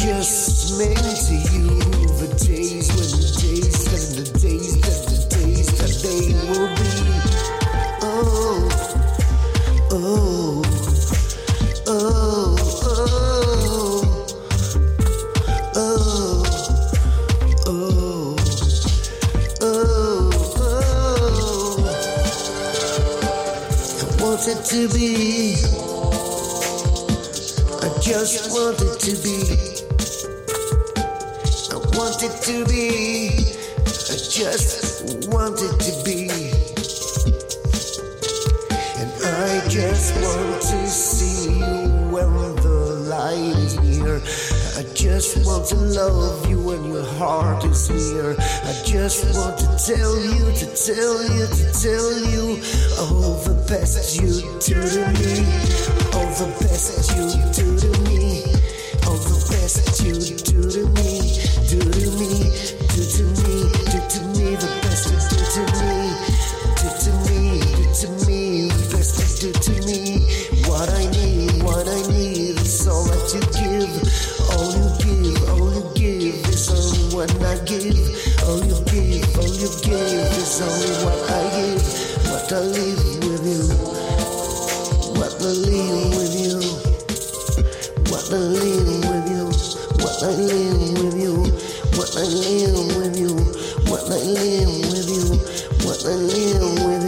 just meant to you. The days the days and the days the days that they will be. Oh, oh, oh, oh, oh, oh, oh. I to be. I just wanted to be. I just wanted to be. And I just want to see you when the light is near. I just want to love you when your heart is near. I just want to tell you, to tell you, to tell you all the best you do to me. All the best you do to me. Do to me. What I need, what I need is all that you give. All you give, all you give is only what I give. All you give, all you give is only what I give. What I live with you. What I live with you. What I live with you. What I live with you. What I live with you. What I live